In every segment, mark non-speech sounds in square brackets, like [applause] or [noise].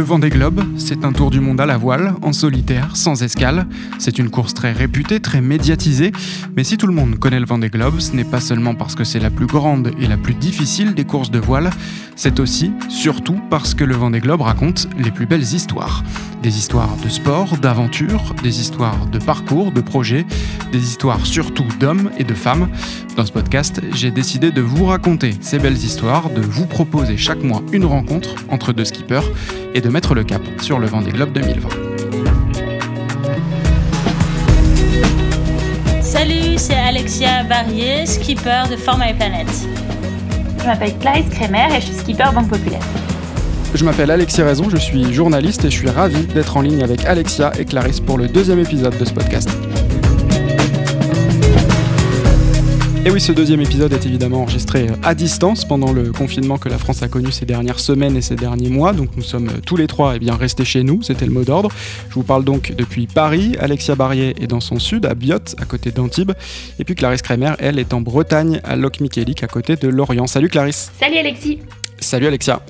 Le Vendée Globe, c'est un tour du monde à la voile, en solitaire, sans escale. C'est une course très réputée, très médiatisée, mais si tout le monde connaît le Vendée Globe, ce n'est pas seulement parce que c'est la plus grande et la plus difficile des courses de voile, c'est aussi, surtout, parce que le Vendée Globe raconte les plus belles histoires. Des histoires de sport, d'aventure, des histoires de parcours, de projets, des histoires surtout d'hommes et de femmes. Dans ce podcast, j'ai décidé de vous raconter ces belles histoires, de vous proposer chaque mois une rencontre entre deux skippers et de mettre le cap sur le Vendée Globe 2020. Salut, c'est Alexia Barrier, skipper de For My Planet. Je m'appelle Clarisse Kremer et je suis skipper Banque Populaire. Je m'appelle Alexia Raison, je suis journaliste et je suis ravi d'être en ligne avec Alexia et Clarisse pour le deuxième épisode de ce podcast. Et oui, ce deuxième épisode est évidemment enregistré à distance pendant le confinement que la France a connu ces dernières semaines et ces derniers mois. Donc nous sommes tous les trois eh bien, restés chez nous, c'était le mot d'ordre. Je vous parle donc depuis Paris. Alexia Barrier est dans son sud, à Biot, à côté d'Antibes. Et puis Clarisse Kremer, elle, est en Bretagne, à Locmiquélic, à côté de Lorient. Salut Clarisse. Salut Alexis. Salut Alexia.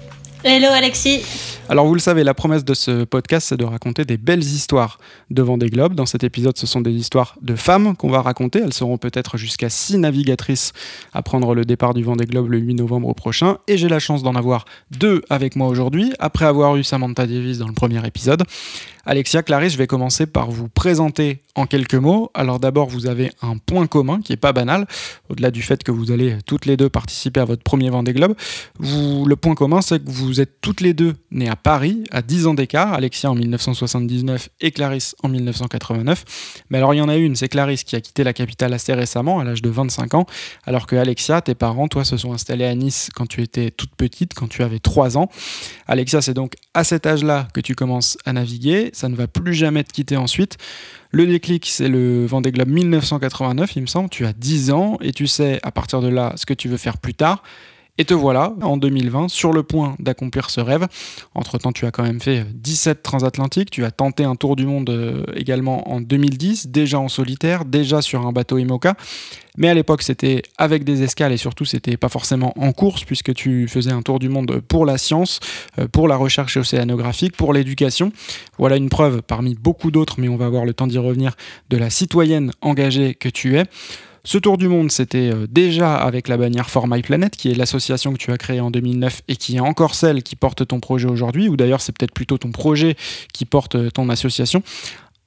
Hello Alexis. Alors vous le savez, la promesse de ce podcast, c'est de raconter des belles histoires devant des globes. Dans cet épisode, ce sont des histoires de femmes qu'on va raconter. Elles seront peut-être jusqu'à six navigatrices à prendre le départ du Vendée Globe le 8 novembre prochain. Et j'ai la chance d'en avoir deux avec moi aujourd'hui, après avoir eu Samantha Davis dans le premier épisode. Alexia, Clarisse, je vais commencer par vous présenter en quelques mots. Alors d'abord, vous avez un point commun qui est pas banal, au-delà du fait que vous allez toutes les deux participer à votre premier Vendée Globe. Le point commun, c'est que vous êtes toutes les deux nées à Paris, à 10 ans d'écart, Alexia en 1979 et Clarisse en 1989. Mais alors il y en a une, c'est Clarisse qui a quitté la capitale assez récemment, à l'âge de 25 ans, alors que Alexia, tes parents, toi, se sont installés à Nice quand tu étais toute petite, quand tu avais 3 ans. Alexia, c'est donc à cet âge-là que tu commences à naviguer ça ne va plus jamais te quitter ensuite. Le déclic, c'est le Vendée Globe 1989, il me semble. Tu as 10 ans et tu sais à partir de là ce que tu veux faire plus tard. Et te voilà, en 2020, sur le point d'accomplir ce rêve. Entre-temps, tu as quand même fait 17 transatlantiques, tu as tenté un tour du monde euh, également en 2010, déjà en solitaire, déjà sur un bateau IMOCA. Mais à l'époque, c'était avec des escales et surtout, c'était pas forcément en course puisque tu faisais un tour du monde pour la science, euh, pour la recherche océanographique, pour l'éducation. Voilà une preuve parmi beaucoup d'autres, mais on va avoir le temps d'y revenir, de la citoyenne engagée que tu es. Ce tour du monde, c'était euh, déjà avec la bannière For My Planet, qui est l'association que tu as créée en 2009 et qui est encore celle qui porte ton projet aujourd'hui, ou d'ailleurs c'est peut-être plutôt ton projet qui porte euh, ton association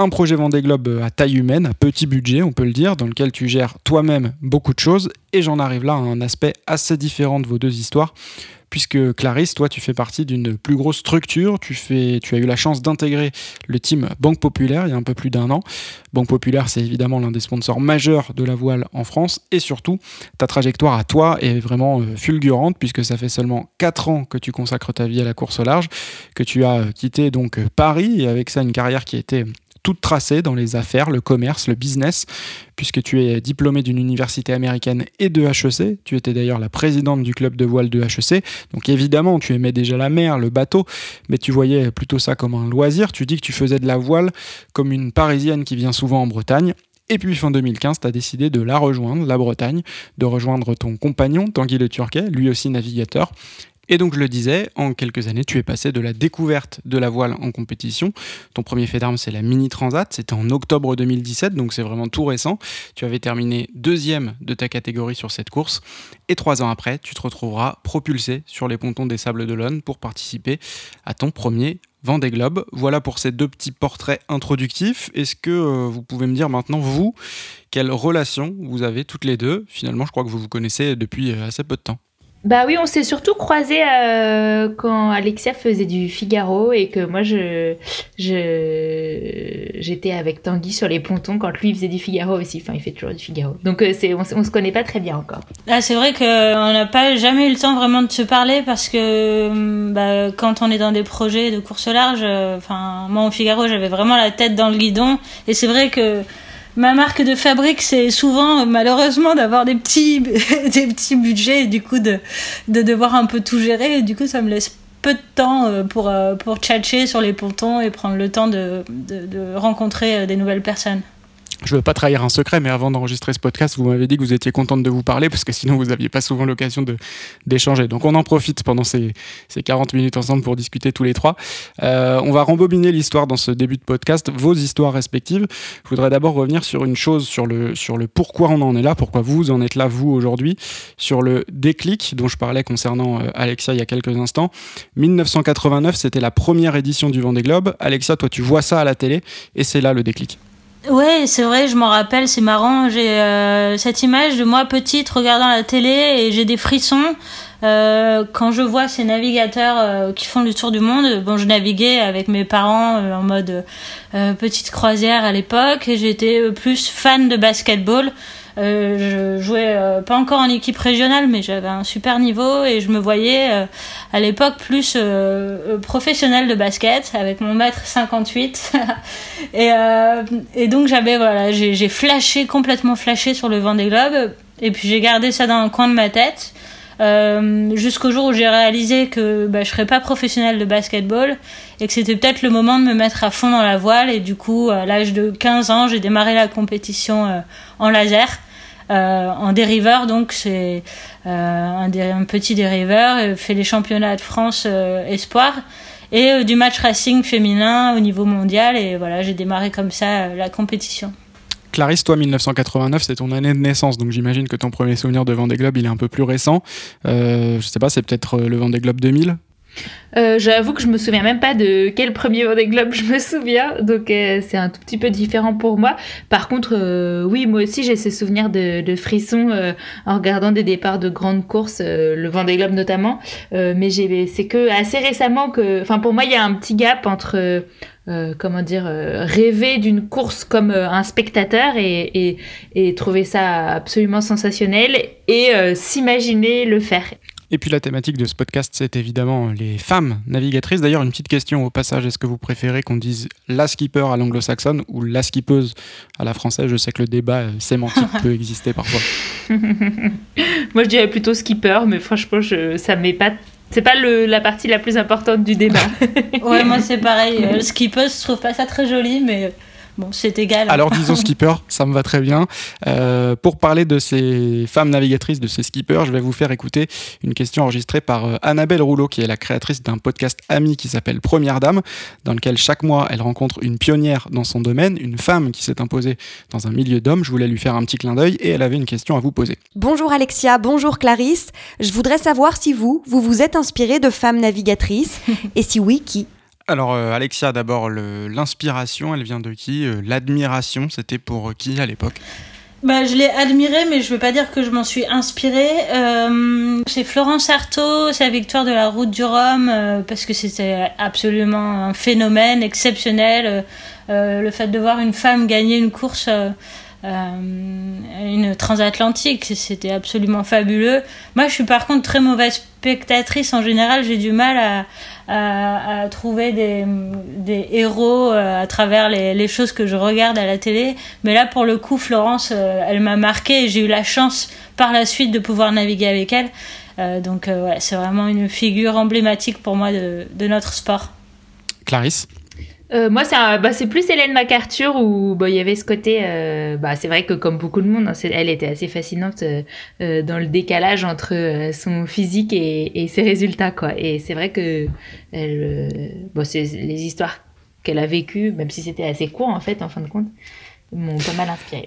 un projet Vendée Globe euh, à taille humaine, à petit budget, on peut le dire, dans lequel tu gères toi-même beaucoup de choses. Et j'en arrive là à un aspect assez différent de vos deux histoires puisque Clarisse, toi, tu fais partie d'une plus grosse structure. Tu, fais, tu as eu la chance d'intégrer le team Banque Populaire il y a un peu plus d'un an. Banque Populaire, c'est évidemment l'un des sponsors majeurs de la voile en France. Et surtout, ta trajectoire à toi est vraiment euh, fulgurante, puisque ça fait seulement 4 ans que tu consacres ta vie à la course au large, que tu as quitté donc Paris, et avec ça une carrière qui été toute tracée dans les affaires, le commerce, le business, puisque tu es diplômé d'une université américaine et de HEC. Tu étais d'ailleurs la présidente du club de voile de HEC. Donc évidemment, tu aimais déjà la mer, le bateau, mais tu voyais plutôt ça comme un loisir. Tu dis que tu faisais de la voile comme une Parisienne qui vient souvent en Bretagne. Et puis fin 2015, tu as décidé de la rejoindre, la Bretagne, de rejoindre ton compagnon, Tanguy Le Turquet, lui aussi navigateur, et donc je le disais, en quelques années, tu es passé de la découverte de la voile en compétition. Ton premier fait d'armes, c'est la Mini Transat. C'était en octobre 2017, donc c'est vraiment tout récent. Tu avais terminé deuxième de ta catégorie sur cette course. Et trois ans après, tu te retrouveras propulsé sur les pontons des Sables d'Olonne pour participer à ton premier Vendée Globe. Voilà pour ces deux petits portraits introductifs. Est-ce que euh, vous pouvez me dire maintenant, vous, quelle relation vous avez toutes les deux? Finalement, je crois que vous vous connaissez depuis euh, assez peu de temps. Bah oui, on s'est surtout croisés euh, quand Alexia faisait du Figaro et que moi je j'étais avec Tanguy sur les pontons quand lui faisait du Figaro aussi. Enfin, il fait toujours du Figaro. Donc euh, c'est on, se connaît pas très bien encore. Ah, c'est vrai qu'on n'a pas jamais eu le temps vraiment de se parler parce que hum, bah, quand on est dans des projets de course large, euh, enfin moi au Figaro j'avais vraiment la tête dans le guidon et c'est vrai que ma marque de fabrique, c'est souvent, malheureusement, d'avoir des petits, [laughs] des budgets et du coup de, de devoir un peu tout gérer. Du coup, ça me laisse peu de temps euh, pour, euh, pour tchatcher sur les pontons et prendre le temps de, rencontrer euh, des nouvelles personnes. Je ne veux pas trahir un secret, mais avant d'enregistrer ce podcast, vous m'avez dit que vous étiez contente de vous parler parce que sinon vous n'aviez pas souvent l'occasion d'échanger. Donc on en profite pendant ces, ces, 40 minutes ensemble pour discuter tous les trois. Euh, on va rembobiner l'histoire dans ce début de podcast, vos histoires respectives. Je voudrais d'abord revenir sur une chose, sur le, sur le pourquoi on en est là, pourquoi vous en êtes là, vous, aujourd'hui, sur le déclic dont je parlais concernant euh, Alexia il y a quelques instants. 1989, c'était la première édition du Vendée Globe. Alexia, toi, tu vois ça à la télé et c'est là le déclic. Ouais, c'est vrai, je m'en rappelle, c'est marrant. J'ai euh, cette image de moi petite regardant la télé et j'ai des frissons euh, quand je vois ces navigateurs euh, qui font le tour du monde. Bon, je naviguais avec mes parents en mode petite croisière à l'époque et j'étais plus fan de basketball. Euh, je jouais euh, pas encore en équipe régionale, mais j'avais un super niveau et je me voyais euh, à l'époque plus professionnel de basket avec mon mètre 58. [laughs] et, et donc j'avais voilà, j'ai flashé complètement flashé sur le vent des globes et puis j'ai gardé ça dans un coin de ma tête. Jusqu'au jour où j'ai réalisé que bah, je serais pas professionnel de basketball et que c'était peut-être le moment de me mettre à fond dans la voile et du coup à l'âge de 15 ans j'ai démarré la compétition en laser euh, en dériveur, donc c'est euh, un, petit dériveur, euh, fait les championnats de France espoir et du match racing féminin au niveau mondial. Et voilà, j'ai démarré comme ça la compétition. Clarisse, toi, 1989, c'est ton année de naissance, donc j'imagine que ton premier souvenir de Vendée Globe, il est un peu plus récent. Euh, je sais pas, c'est peut-être le Vendée Globe 2000 euh, J'avoue que je me souviens même pas de quel premier Vendée Globe je me souviens, donc euh, c'est un tout petit peu différent pour moi. Par contre, euh, oui, moi aussi j'ai ces souvenirs de, de frissons en regardant des départs de grandes courses, le Vendée Globe notamment. mais c'est que assez récemment que, enfin pour moi il y a un petit gap entre comment dire, rêver d'une course comme un spectateur et, trouver ça absolument sensationnel et s'imaginer le faire. Et puis la thématique de ce podcast, c'est évidemment les femmes navigatrices. D'ailleurs, une petite question au passage, est-ce que vous préférez qu'on dise la skipper à l'anglo-saxonne ou la skippeuse à la française? Je sais que le débat euh, sémantique [laughs] peut exister parfois. [laughs] Moi, je dirais plutôt skipper, mais franchement, je, ça m'est pas c'est pas le, la partie la plus importante du débat. ouais, moi c'est pareil. [laughs] Euh, skippeuse, je trouve pas ça très joli, mais Bon, c'est égal. Alors disons skipper, ça me va très bien. Euh, pour parler de ces femmes navigatrices, de ces skippers, je vais vous faire écouter une question enregistrée par euh, Annabelle Rouleau, qui est la créatrice d'un podcast ami qui s'appelle Première Dame, dans lequel chaque mois elle rencontre une pionnière dans son domaine, une femme qui s'est imposée dans un milieu d'hommes. Je voulais lui faire un petit clin d'œil et elle avait une question à vous poser. Bonjour Alexia, bonjour Clarisse. Je voudrais savoir si vous, vous vous êtes inspirée de femmes navigatrices [laughs] et si oui, qui? Alors euh, Alexia, d'abord l'inspiration, elle vient de qui euh, L'admiration, c'était pour euh, qui à l'époque? Bah, je l'ai admiré, mais je veux pas dire que je m'en suis inspirée. c'est Florence Artaud, sa victoire de la route du Rhum, parce que c'était absolument un phénomène exceptionnel. le fait de voir une femme gagner une course une transatlantique, c'était absolument fabuleux. Moi, je suis par contre très mauvaise spectatrice en général, j'ai du mal à, à, trouver des, héros euh, à travers les, choses que je regarde à la télé. Mais là, pour le coup, Florence, euh, elle m'a marqué et j'ai eu la chance par la suite de pouvoir naviguer avec elle. Euh, donc, ouais, c'est vraiment une figure emblématique pour moi de notre sport. Clarisse? Euh, moi, bah, c'est plus Hélène MacArthur où bah, il y avait ce côté. Euh, bah, c'est vrai que comme beaucoup de monde, hein, elle était assez fascinante euh, dans le décalage entre son physique et, ses résultats, quoi. Et c'est vrai que elle, les histoires qu'elle a vécues, même si c'était assez court en fait, en fin de compte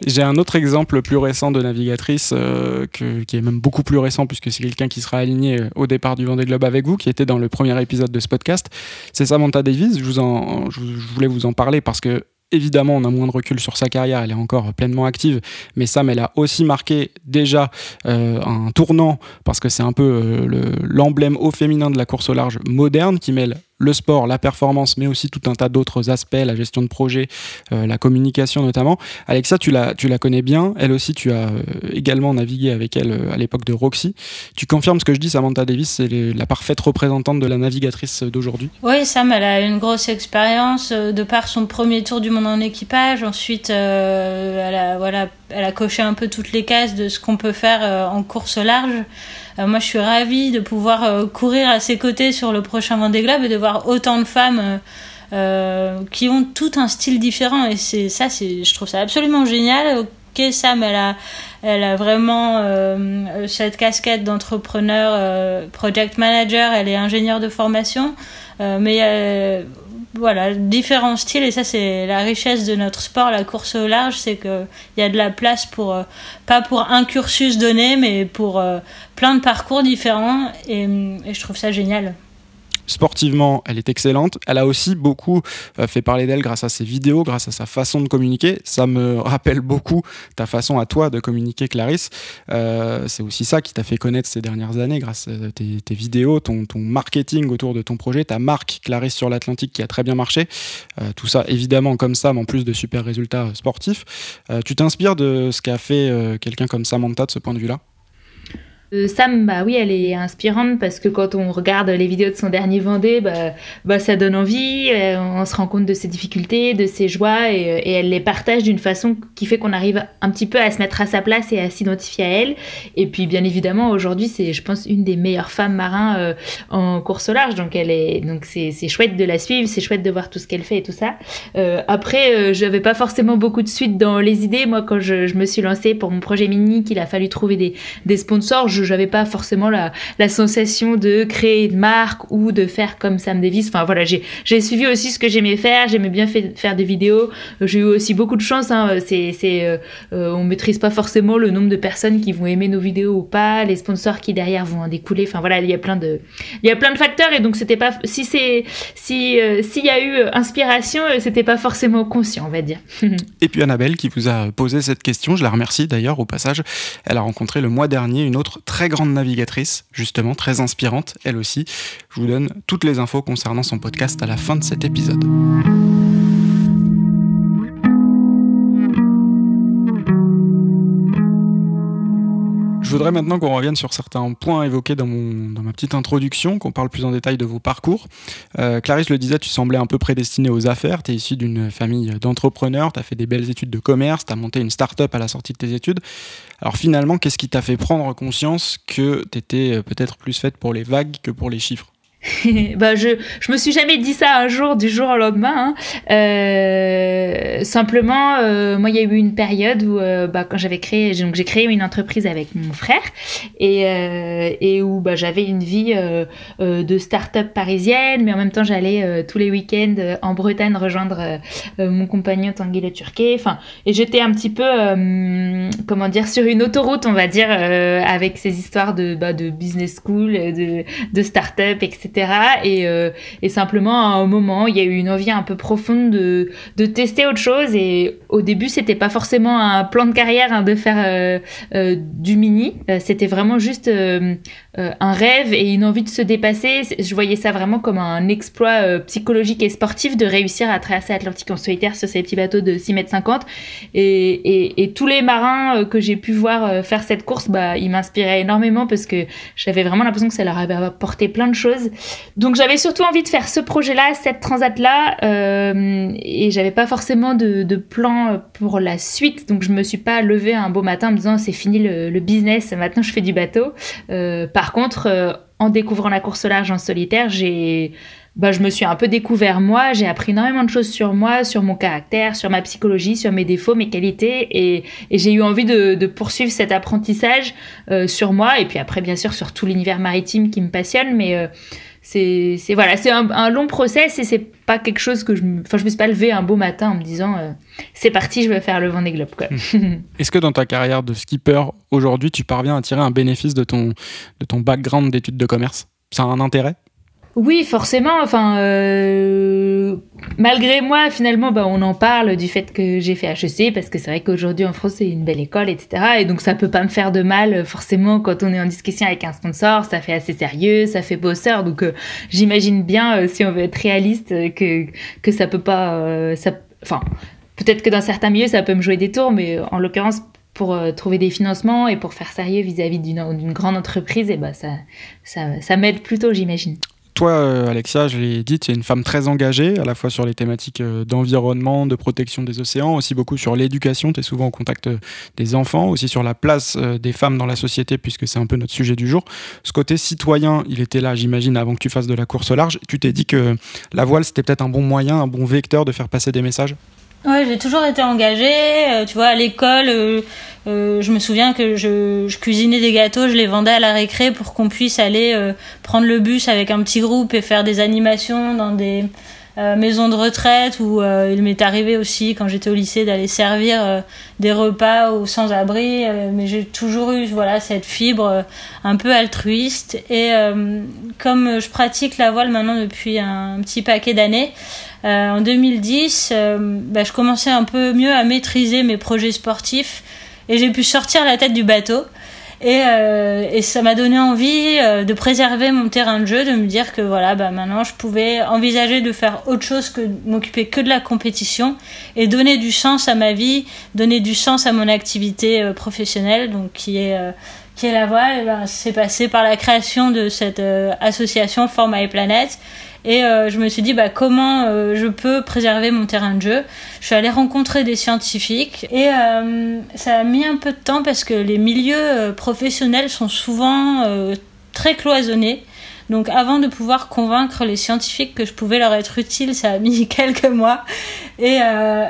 J'ai un autre exemple plus récent de navigatrice, euh, qui est même beaucoup plus récent, puisque c'est quelqu'un qui sera aligné euh, au départ du Vendée Globe avec vous, qui était dans le premier épisode de ce podcast. C'est Samantha Davis. Je voulais vous en parler parce que Évidemment, on a moins de recul sur sa carrière, elle est encore pleinement active, mais Sam, elle a aussi marqué déjà euh, un tournant, parce que c'est un peu l'emblème au féminin de la course au large moderne, qui mêle le sport, la performance, mais aussi tout un tas d'autres aspects, la gestion de projet, euh, la communication notamment. Alexa, tu la, tu la connais bien. Elle aussi, tu as euh, également navigué avec elle euh, à l'époque de Roxy. Tu confirmes ce que je dis, Samantha Davis, c'est la parfaite représentante de la navigatrice d'aujourd'hui Oui, Sam, elle a une grosse expérience de par son premier tour du monde en équipage. Ensuite, elle, a, voilà, elle a coché un peu toutes les cases de ce qu'on peut faire en course large. Euh, moi, je suis ravie de pouvoir euh, courir à ses côtés sur le prochain Vendée Globe et de voir autant de femmes qui ont tout un style différent. Et c'est ça, c'est, je trouve ça absolument génial. Ok, Sam, elle a, elle a vraiment cette casquette d'entrepreneur, project manager, elle est ingénieure de formation. mais voilà, différents styles et ça c'est la richesse de notre sport, la course au large, c'est qu'il y a de la place pour, euh, pas pour un cursus donné, mais pour euh, plein de parcours différents et je trouve ça génial. Sportivement, elle est excellente. Elle a aussi beaucoup euh, fait parler d'elle grâce à ses vidéos, grâce à sa façon de communiquer. Ça me [laughs] rappelle beaucoup ta façon à toi de communiquer, Clarisse. Euh, c'est aussi ça qui t'a fait connaître ces dernières années grâce à tes, vidéos, ton, marketing autour de ton projet, ta marque Clarisse sur l'Atlantique qui a très bien marché. Euh, tout ça évidemment comme ça, mais en plus de super résultats sportifs. tu t'inspires de ce qu'a fait quelqu'un comme Samantha de ce point de vue-là? Euh, Sam, bah oui, elle est inspirante parce que quand on regarde les vidéos de son dernier Vendée, bah, bah ça donne envie, euh, on se rend compte de ses difficultés, de ses joies et, euh, et elle les partage d'une façon qui fait qu'on arrive un petit peu à se mettre à sa place et à s'identifier à elle. Et puis bien évidemment, aujourd'hui, c'est, je pense, une des meilleures femmes marins en course au large, donc elle est, donc c'est, chouette de la suivre, c'est chouette de voir tout ce qu'elle fait et tout ça. Après, j'avais pas forcément beaucoup de suite dans les idées. Moi, quand je, je me suis lancée pour mon projet mini, qu'il a fallu trouver des sponsors, je n'avais pas forcément la, sensation de créer une marque ou de faire comme Sam Davis. Enfin voilà, j'ai suivi aussi ce que j'aimais faire. J'aimais bien faire des vidéos. J'ai eu aussi beaucoup de chance. Hein. C'est, euh, euh, on maîtrise pas forcément le nombre de personnes qui vont aimer nos vidéos ou pas, les sponsors qui derrière vont en découler. Enfin voilà, il y a plein de, il y a plein de facteurs et donc c'était pas si c'est euh, s'il y a eu inspiration, c'était pas forcément conscient, on va dire. [laughs] et puis Annabelle qui vous a posé cette question, je la remercie d'ailleurs au passage. Elle a rencontré le mois dernier une autre très grande navigatrice, justement, très inspirante, elle aussi. Je vous donne toutes les infos concernant son podcast à la fin de cet épisode. Voudrais maintenant qu'on revienne sur certains points évoqués dans, ma petite introduction, qu'on parle plus en détail de vos parcours. Euh, Clarisse le disait, tu semblais un peu prédestinée aux affaires, tu es issu d'une famille d'entrepreneurs, tu as fait des belles études de commerce, tu as monté une start-up à la sortie de tes études. Alors finalement, qu'est-ce qui t'a fait prendre conscience que tu étais euh, peut-être plus faite pour les vagues que pour les chiffres? [laughs] bah je je me suis jamais dit ça un jour du jour au lendemain. Hein. Euh, simplement, euh, moi il y a eu une période où euh, bah, quand j'avais créé donc j'ai créé une entreprise avec mon frère et et où bah, j'avais une vie de start-up parisienne, mais en même temps j'allais tous les week-ends en Bretagne rejoindre mon compagnon Tanguy Le Turquet. Enfin et j'étais un petit peu comment dire sur une autoroute on va dire avec ces histoires de bah, de business school, de de start-up etc et, euh, et, simplement, à un moment, il y a eu une envie un peu profonde de, de tester autre chose. Et au début, c'était pas forcément un plan de carrière hein, de faire euh, euh, du mini. c'était vraiment juste un rêve et une envie de se dépasser. Je voyais ça vraiment comme un exploit psychologique et sportif de réussir à traverser l'Atlantique en solitaire sur ces petits bateaux de 6 mètres 50. Et, tous les marins que j'ai pu voir faire cette course, bah, ils m'inspiraient énormément parce que j'avais vraiment l'impression que ça leur avait apporté plein de choses. Donc j'avais surtout envie de faire ce projet-là, cette transat-là, euh, et j'avais pas forcément de, plan pour la suite. Donc je me suis pas levée un beau matin en me disant c'est fini le, business, maintenant je fais du bateau. Euh, par contre, euh, en découvrant la course au large en solitaire, j'ai bah, je me suis un peu découvert moi, j'ai appris énormément de choses sur moi, sur mon caractère, sur ma psychologie, sur mes défauts, mes qualités, et, j'ai eu envie de, poursuivre cet apprentissage sur moi, et puis après bien sûr sur tout l'univers maritime qui me passionne, mais c'est voilà c'est un, long process et c'est pas quelque chose que je enfin je me suis pas levé un beau matin en me disant euh, c'est parti je vais faire le Vendée Globe quoi. [laughs] Est-ce que dans ta carrière de skipper aujourd'hui tu parviens à tirer un bénéfice de ton de ton background d'études de commerce? Ça a un intérêt? Oui, forcément. Enfin, euh, malgré moi, finalement, bah, on en parle du fait que j'ai fait HEC parce que c'est vrai qu'aujourd'hui en France c'est une belle école, etc. Et donc ça peut pas me faire de mal forcément quand on est en discussion avec un sponsor. Ça fait assez sérieux, ça fait bosseur. Donc euh, j'imagine bien, euh, si on veut être réaliste, que que ça peut pas. ça, enfin, peut-être que dans certains milieux ça peut me jouer des tours, mais en l'occurrence pour trouver des financements et pour faire sérieux vis-à-vis d'une grande entreprise, bah ça, ça, ça m'aide plutôt, j'imagine toi, euh, Alexia, je l'ai dit, tu es une femme très engagée, à la fois sur les thématiques euh, d'environnement, de protection des océans, aussi beaucoup sur l'éducation. Tu es souvent au contact euh, des enfants, aussi sur la place des femmes dans la société, puisque c'est un peu notre sujet du jour. Ce côté citoyen, il était là, j'imagine, avant que tu fasses de la course large. Tu t'es dit que la voile, c'était peut-être un bon moyen, un bon vecteur de faire passer des messages? Ouais, j'ai toujours été engagée. tu vois, à l'école, euh, je me souviens que je, cuisinais des gâteaux, je les vendais à la récré pour qu'on puisse aller euh, prendre le bus avec un petit groupe et faire des animations dans des euh, maisons de retraite où il m'est arrivé aussi quand j'étais au lycée d'aller servir des repas aux sans-abri mais j'ai toujours eu voilà cette fibre un peu altruiste et comme je pratique la voile maintenant depuis un, petit paquet d'années en 2010 bah, je commençais un peu mieux à maîtriser mes projets sportifs et j'ai pu sortir la tête du bateau. Et, euh, et ça m'a donné envie euh, de préserver mon terrain de jeu, de me dire que voilà, bah, maintenant je pouvais envisager de faire autre chose que m'occuper que de la compétition et donner du sens à ma vie, donner du sens à mon activité euh, professionnelle, donc qui est qui est la voile. Ben, c'est passé par la création de cette association For My Planet et euh, je me suis dit, bah, comment euh, je peux préserver mon terrain de jeu Je suis allée rencontrer des scientifiques et euh, ça a mis un peu de temps parce que les milieux professionnels sont souvent très cloisonnés. Donc avant de pouvoir convaincre les scientifiques que je pouvais leur être utile, ça a mis [laughs] quelques mois. Et,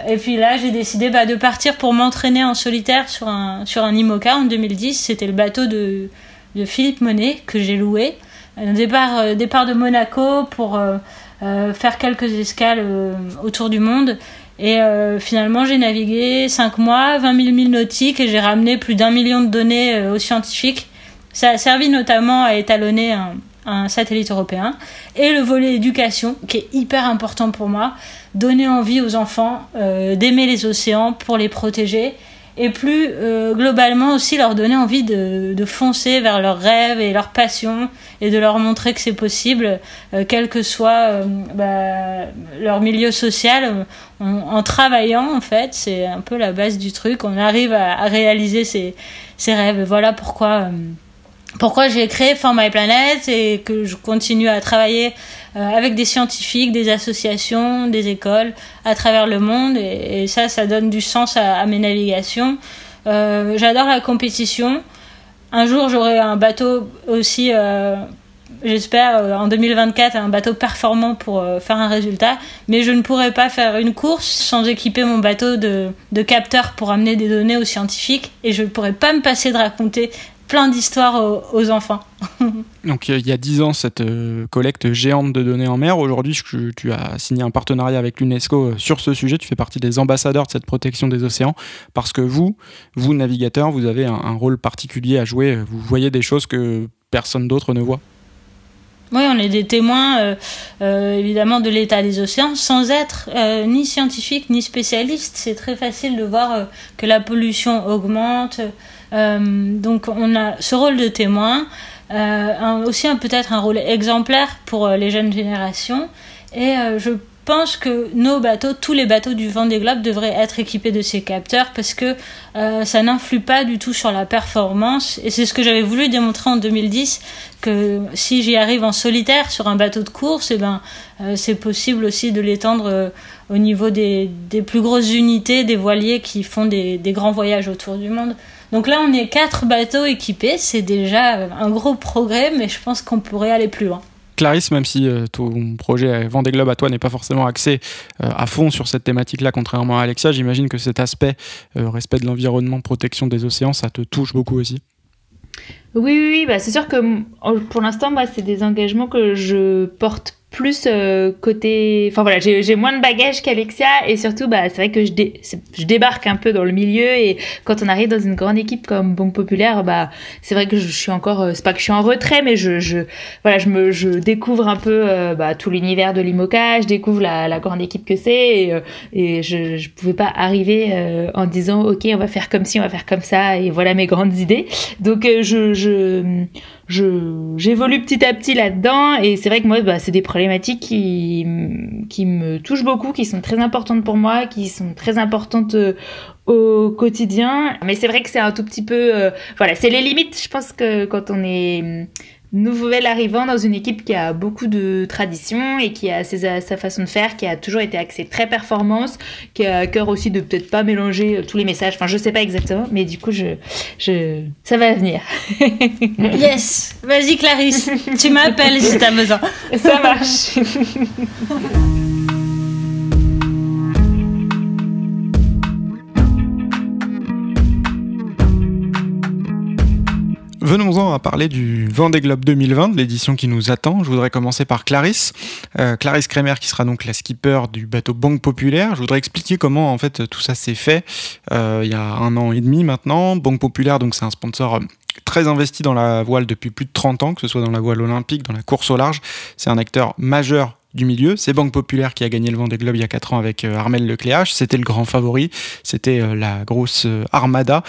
et puis là, j'ai décidé bah, de partir pour m'entraîner en solitaire sur un, sur un IMOCA en 2010. C'était le bateau de, de Philippe Monet que j'ai loué un départ, euh, départ de Monaco pour euh, euh, faire quelques escales autour du monde. Et finalement, j'ai navigué 5 mois, 20 000 milles nautiques et j'ai ramené plus d'un million de données aux scientifiques. Ça a servi notamment à étalonner un, satellite européen. Et le volet éducation, qui est hyper important pour moi, donner envie aux enfants d'aimer les océans pour les protéger et plus euh, globalement aussi leur donner envie de, de, foncer vers leurs rêves et leurs passions et de leur montrer que c'est possible, euh, quel que soit euh, bah, leur milieu social. en travaillant, en fait, c'est un peu la base du truc. On arrive à, à réaliser ses, ses, rêves. voilà pourquoi pourquoi j'ai créé For My Planet et que je continue à travailler euh, avec des scientifiques, des associations, des écoles à travers le monde et, ça, ça donne du sens à, mes navigations. Euh, j'adore la compétition. Un jour, j'aurai un bateau aussi, euh, j'espère, en 2024, un bateau performant pour faire un résultat. Mais je ne pourrai pas faire une course sans équiper mon bateau de, de capteurs pour amener des données aux scientifiques. Et je ne pourrai pas me passer de raconter plein d'histoires aux, enfants. [laughs] Donc il y a dix ans, cette euh, collecte géante de données en mer. Aujourd'hui, tu as signé un partenariat avec l'UNESCO euh, sur ce sujet. Tu fais partie des ambassadeurs de cette protection des océans parce que vous, vous navigateurs, vous avez un, rôle particulier à jouer. Vous voyez des choses que personne d'autre ne voit. Oui, on est des témoins euh, évidemment de l'état des océans sans être ni scientifique ni spécialiste. C'est très facile de voir que la pollution augmente, donc on a ce rôle de témoin, euh, aussi peut-être un rôle exemplaire pour euh, les jeunes générations. Et je pense que nos bateaux, tous les bateaux du Vendée Globe devraient être équipés de ces capteurs parce que ça n'influe pas du tout sur la performance. Et c'est ce que j'avais voulu démontrer en 2010 que si j'y arrive en solitaire sur un bateau de course, eh ben c'est possible aussi de l'étendre au niveau des, plus grosses unités, des voiliers qui font des grands voyages autour du monde. Donc là, on est quatre bateaux équipés. C'est déjà un gros progrès, mais je pense qu'on pourrait aller plus loin. Clarisse, même si euh, ton projet Vendée Globe à toi n'est pas forcément axé euh, à fond sur cette thématique-là, contrairement à Alexia, j'imagine que cet aspect euh, respect de l'environnement, protection des océans, ça te touche beaucoup aussi. Oui, oui, oui bah c'est sûr que pour l'instant, moi, c'est des engagements que je porte plus euh, côté enfin voilà j'ai moins de bagages qu'Alexia et surtout bah c'est vrai que je, débarque un peu dans le milieu et quand on arrive dans une grande équipe comme Banque Populaire bah c'est vrai que je, suis encore euh, c'est pas que je suis en retrait mais je, je voilà je me je découvre un peu euh, bah, tout l'univers de l'IMOCA je découvre la, la grande équipe que c'est et, et je je pouvais pas arriver en disant ok on va faire comme ci on va faire comme ça et voilà mes grandes idées. Donc je je je j'évolue petit à petit là-dedans et c'est vrai que moi bah, c'est des problématiques qui qui me touchent beaucoup, qui sont très importantes pour moi, qui sont très importantes euh, au quotidien. Mais c'est vrai que c'est un tout petit peu, euh, voilà, c'est les limites. Je pense que quand on est nouvel arrivant dans une équipe qui a beaucoup de tradition et qui a sa façon de faire, qui a toujours été axée très performance, qui a à cœur aussi de peut-être pas mélanger tous les messages. Enfin, je sais pas exactement, mais du coup, je, je, ça va venir. [laughs] yes, vas-y Clarisse, tu m'appelles si t'as besoin. Ça marche. [laughs] Venons-en à parler du Vendée Globe 2020, de l'édition qui nous attend. Je voudrais commencer par Clarisse. Euh, Clarisse Kremer, qui sera donc la skipper du bateau Banque Populaire. Je voudrais expliquer comment en fait tout ça s'est fait euh, il y a un an et demi maintenant. Banque Populaire, donc c'est un sponsor euh, très investi dans la voile depuis plus de 30 ans, que ce soit dans la voile olympique, dans la course au large. C'est un acteur majeur du milieu. C'est Banque Populaire qui a gagné le Vendée Globe il y a 4 ans avec Armel Lecléache. C'était le grand favori. C'était la grosse armada.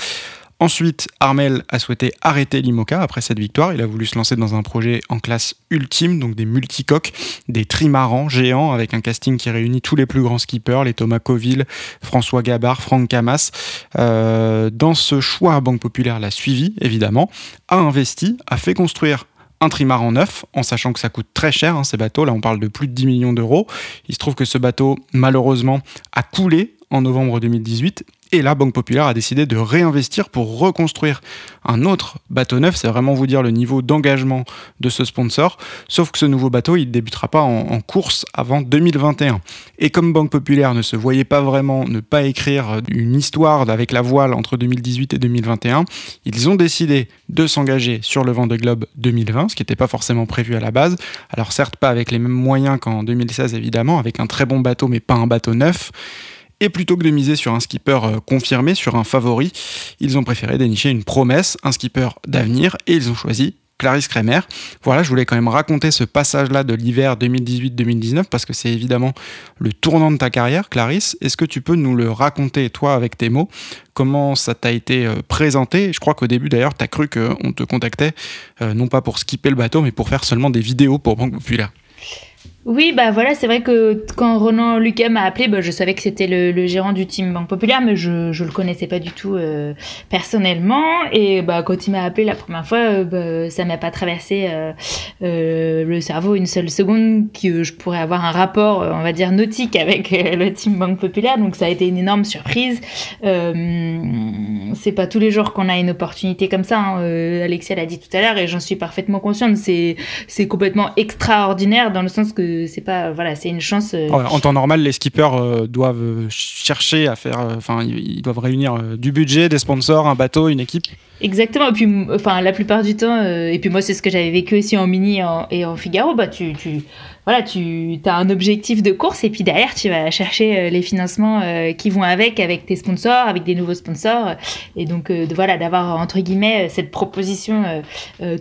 Ensuite, Armel a souhaité arrêter l'IMOCA après cette victoire. Il a voulu se lancer dans un projet en classe ultime, donc des multicoques, des trimarans géants avec un casting qui réunit tous les plus grands skippers, les Thomas Coville, François Gabard, Franck Camas. Euh, dans ce choix, Banque Populaire l'a suivi, évidemment, a investi, a fait construire un trimaran neuf, en sachant que ça coûte très cher, hein, ces bateaux. Là, on parle de plus de 10 millions d'euros. Il se trouve que ce bateau, malheureusement, a coulé en novembre 2018 et là, Banque Populaire a décidé de réinvestir pour reconstruire un autre bateau neuf. C'est vraiment vous dire le niveau d'engagement de ce sponsor. Sauf que ce nouveau bateau, il ne débutera pas en, course avant 2021. Et comme Banque Populaire ne se voyait pas vraiment ne pas écrire une histoire avec la voile entre 2018 et 2021, ils ont décidé de s'engager sur le Vendée Globe 2020, ce qui n'était pas forcément prévu à la base. Alors certes, pas avec les mêmes moyens qu'en 2016 évidemment, avec un très bon bateau, mais pas un bateau neuf. Et plutôt que de miser sur un skipper euh, confirmé, sur un favori, ils ont préféré dénicher une promesse, un skipper d'avenir, et ils ont choisi Clarisse Kremer. Voilà, je voulais quand même raconter ce passage-là de l'hiver 2018-2019 parce que c'est évidemment le tournant de ta carrière, Clarisse. Est-ce que tu peux nous le raconter, toi, avec tes mots? Comment ça t'a été euh, présenté? Je crois qu'au début, d'ailleurs, tu as cru qu'on te contactait euh, non pas pour skipper le bateau, mais pour faire seulement des vidéos pour Banque Populaire. Oui, bah voilà, c'est vrai que quand Ronan Lucas m'a appelé, bah, je savais que c'était le, gérant du team Banque Populaire, mais je ne le connaissais pas du tout euh, personnellement. Et bah, quand il m'a appelé la première fois, euh, bah, ça m'a pas traversé euh, le cerveau une seule seconde que je pourrais avoir un rapport, on va dire, nautique avec le team Banque Populaire. Donc ça a été une énorme surprise. c'est pas tous les jours qu'on a une opportunité comme ça. Hein. Alexia l'a dit tout à l'heure et j'en suis parfaitement consciente. C'est complètement extraordinaire dans le sens que c'est pas voilà, c'est une chance. Euh, en temps normal, les skippers euh, doivent chercher à faire, euh, enfin, ils doivent réunir du budget, des sponsors, un bateau, une équipe. Exactement. Et puis, enfin, la plupart du temps, et puis moi, c'est ce que j'avais vécu aussi en mini et en, Figaro. Bah, tu, tu voilà, tu as un objectif de course et puis derrière, tu vas chercher euh, les financements euh, qui vont avec, avec tes sponsors, avec des nouveaux sponsors. Et donc, euh, voilà, d'avoir entre guillemets cette proposition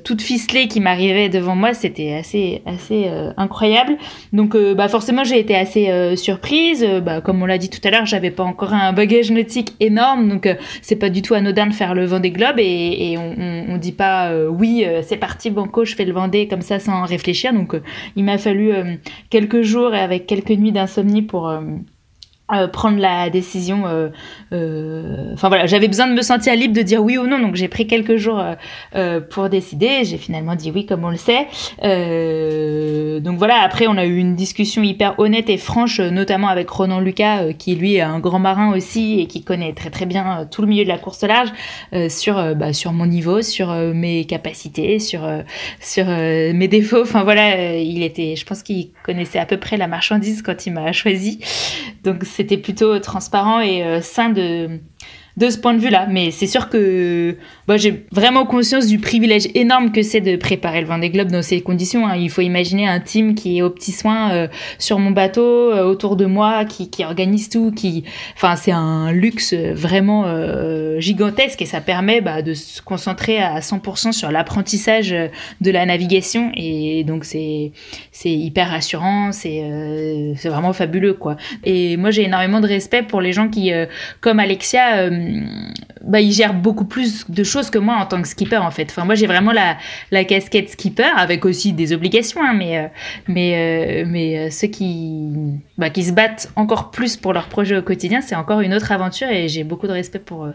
toute ficelée qui m'arrivait devant moi, c'était assez, assez incroyable. Donc, bah, forcément, j'ai été assez surprise. Bah, comme on l'a dit tout à l'heure, j'avais pas encore un bagage nautique énorme, donc c'est pas du tout anodin de faire le Vendée Globe et, et on, on, dit pas oui, c'est parti, banco, je fais le Vendée comme ça sans réfléchir. Donc, il m'a fallu euh, quelques jours et avec quelques nuits d'insomnie pour euh, euh, prendre la décision. Euh, euh, enfin voilà, j'avais besoin de me sentir libre de dire oui ou non, donc j'ai pris quelques jours pour décider. J'ai finalement dit oui, comme on le sait. donc voilà, après on a eu une discussion hyper honnête et franche, notamment avec Ronan Lucas, qui lui est un grand marin aussi et qui connaît très très bien tout le milieu de la course large, sur bah, sur mon niveau, sur mes capacités, sur sur mes défauts. Enfin voilà, il était, je pense qu'il connaissait à peu près la marchandise quand il m'a choisi. Donc c'était plutôt transparent et euh, sain de de ce point de vue-là. Mais c'est sûr que bah, j'ai vraiment conscience du privilège énorme que c'est de préparer le Vendée Globe dans ces conditions. Hein. Il faut imaginer un team qui est aux petits soins euh, sur mon bateau, euh, autour de moi, qui, qui, organise tout. Qui... Enfin, c'est un luxe vraiment euh, gigantesque et ça permet bah, de se concentrer à 100% sur l'apprentissage de la navigation. Et donc, c'est hyper rassurant, c'est vraiment fabuleux. quoi. Et moi, j'ai énormément de respect pour les gens qui, comme Alexia, bah, il gère beaucoup plus de choses que moi en tant que skipper en fait. Enfin, moi j'ai vraiment la, casquette skipper avec aussi des obligations, hein, mais, euh, mais, euh, mais euh, ceux qui, bah, qui se battent encore plus pour leur projet au quotidien, c'est encore une autre aventure et j'ai beaucoup de respect pour,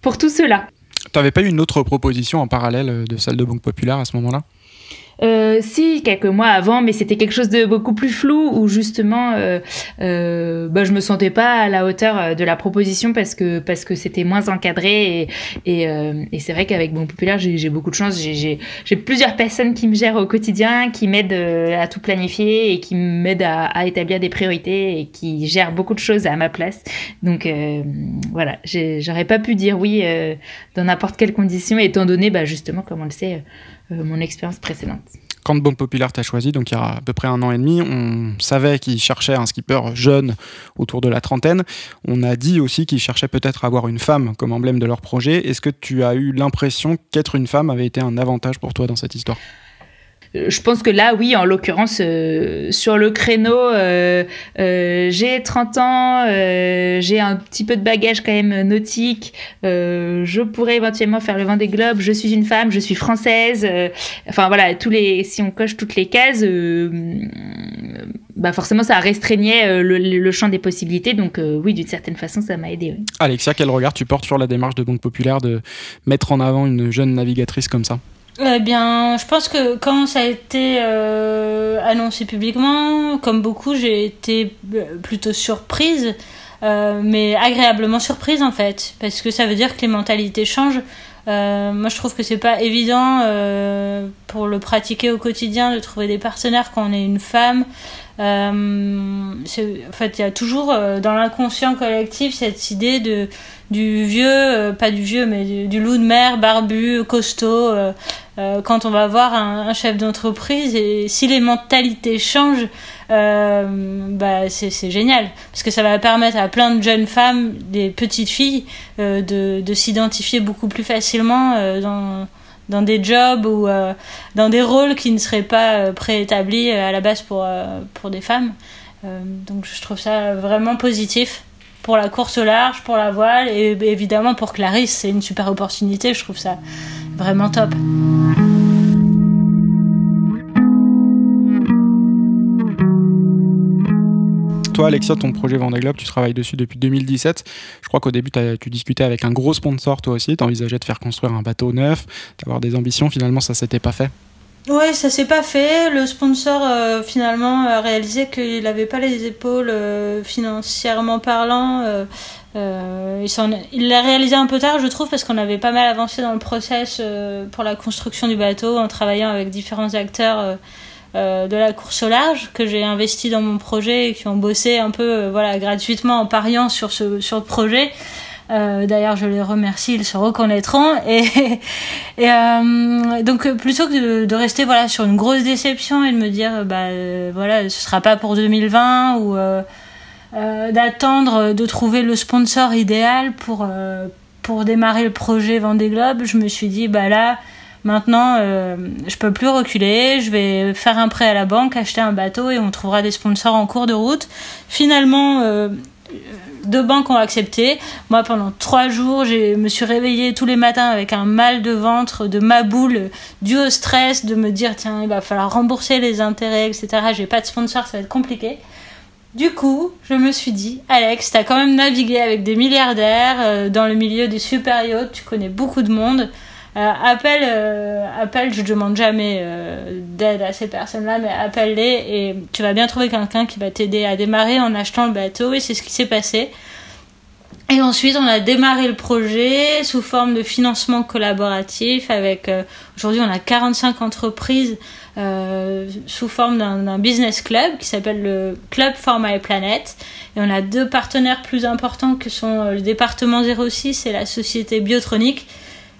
pour tout cela. Tu n'avais pas eu une autre proposition en parallèle de celle de Banque Populaire à ce moment-là? Euh, si, quelques mois avant, mais c'était quelque chose de beaucoup plus flou où justement, euh, euh, bah, je me sentais pas à la hauteur euh, de la proposition parce que parce que c'était moins encadré et et, euh, et c'est vrai qu'avec Bon Populaire, j'ai beaucoup de chance. J'ai plusieurs personnes qui me gèrent au quotidien, qui m'aident euh, à tout planifier et qui m'aident à, à, établir des priorités et qui gèrent beaucoup de choses à ma place. Donc voilà, j'aurais pas pu dire oui dans n'importe quelle condition, étant donné, bah, justement, comme on le sait mon expérience précédente. Quand Banque Populaire t'a choisi, donc il y a à peu près un an et demi, on savait qu'il cherchait un skipper jeune autour de la trentaine. On a dit aussi qu'il cherchait peut-être à avoir une femme comme emblème de leur projet. Est-ce que tu as eu l'impression qu'être une femme avait été un avantage pour toi dans cette histoire? Je pense que là, oui, en l'occurrence, euh, sur le créneau, euh, euh, j'ai 30 ans, j'ai un petit peu de bagage quand même nautique, je pourrais éventuellement faire le vent des globes, je suis une femme, je suis française, enfin voilà, tous les, si on coche toutes les cases, bah forcément ça restreignait le, champ des possibilités, donc oui, d'une certaine façon, ça m'a aidé. Alexia, quel regard tu portes sur la démarche de Banque Populaire de mettre en avant une jeune navigatrice comme ça? Eh bien, je pense que quand ça a été euh, annoncé publiquement, comme beaucoup, j'ai été euh, plutôt surprise, euh, mais agréablement surprise en fait, parce que ça veut dire que les mentalités changent. Moi, je trouve que c'est pas évident pour le pratiquer au quotidien de trouver des partenaires quand on est une femme. Euh, en fait, il y a toujours euh, dans l'inconscient collectif cette idée du vieux, euh, pas du vieux, mais du, loup de mer, barbu, costaud. Quand on va voir un, un chef d'entreprise et si les mentalités changent, bah c'est génial parce que ça va permettre à plein de jeunes femmes, des petites filles, de, de s'identifier beaucoup plus facilement dans dans des jobs ou euh, dans des rôles qui ne seraient pas euh, préétablis euh, à la base pour, pour des femmes. donc je trouve ça vraiment positif pour la course au large, pour la voile et évidemment pour Clarisse, c'est une super opportunité, je trouve ça vraiment top. Toi, Alexia, ton projet Vendée Globe, tu travailles dessus depuis 2017. Je crois qu'au début, tu discutais avec un gros sponsor, toi aussi. Tu envisageais de faire construire un bateau neuf, d'avoir des ambitions. Finalement, ça s'était pas fait. Ouais, ça s'est pas fait. Le sponsor euh, finalement a réalisé qu'il n'avait pas les épaules euh, financièrement parlant. Euh, il l'a réalisé un peu tard, je trouve, parce qu'on avait pas mal avancé dans le process pour la construction du bateau en travaillant avec différents acteurs euh, de la course au large que j'ai investi dans mon projet et qui ont bossé un peu euh, voilà gratuitement en pariant sur ce sur le projet. Euh, D'ailleurs, je les remercie, ils se reconnaîtront. [laughs] Et, donc, plutôt que de, rester voilà sur une grosse déception et de me dire, bah euh, voilà, ce sera pas pour 2020 ou d'attendre de trouver le sponsor idéal pour pour démarrer le projet Vendée Globe, je me suis dit, bah là, Maintenant, euh, je peux plus reculer. Je vais faire un prêt à la banque, acheter un bateau et on trouvera des sponsors en cours de route. Finalement, euh, deux banques ont accepté. Moi, pendant trois jours, je me suis réveillée tous les matins avec un mal de ventre, de ma boule, dû au stress, de me dire tiens, il va falloir rembourser les intérêts, etc. J'ai pas de sponsor, ça va être compliqué. Du coup, je me suis dit, Alex, t'as quand même navigué avec des milliardaires euh, dans le milieu des super yachts, tu connais beaucoup de monde. Euh, appelle, euh, appelle, je demande jamais euh, d'aide à ces personnes-là, mais appelle-les et tu vas bien trouver quelqu'un qui va t'aider à démarrer en achetant le bateau et c'est ce qui s'est passé. Et ensuite, on a démarré le projet sous forme de financement collaboratif avec, euh, aujourd'hui, on a 45 entreprises euh, sous forme d'un business club qui s'appelle le Club for My Planet. Et on a deux partenaires plus importants que sont le département 06 et la société Biotronique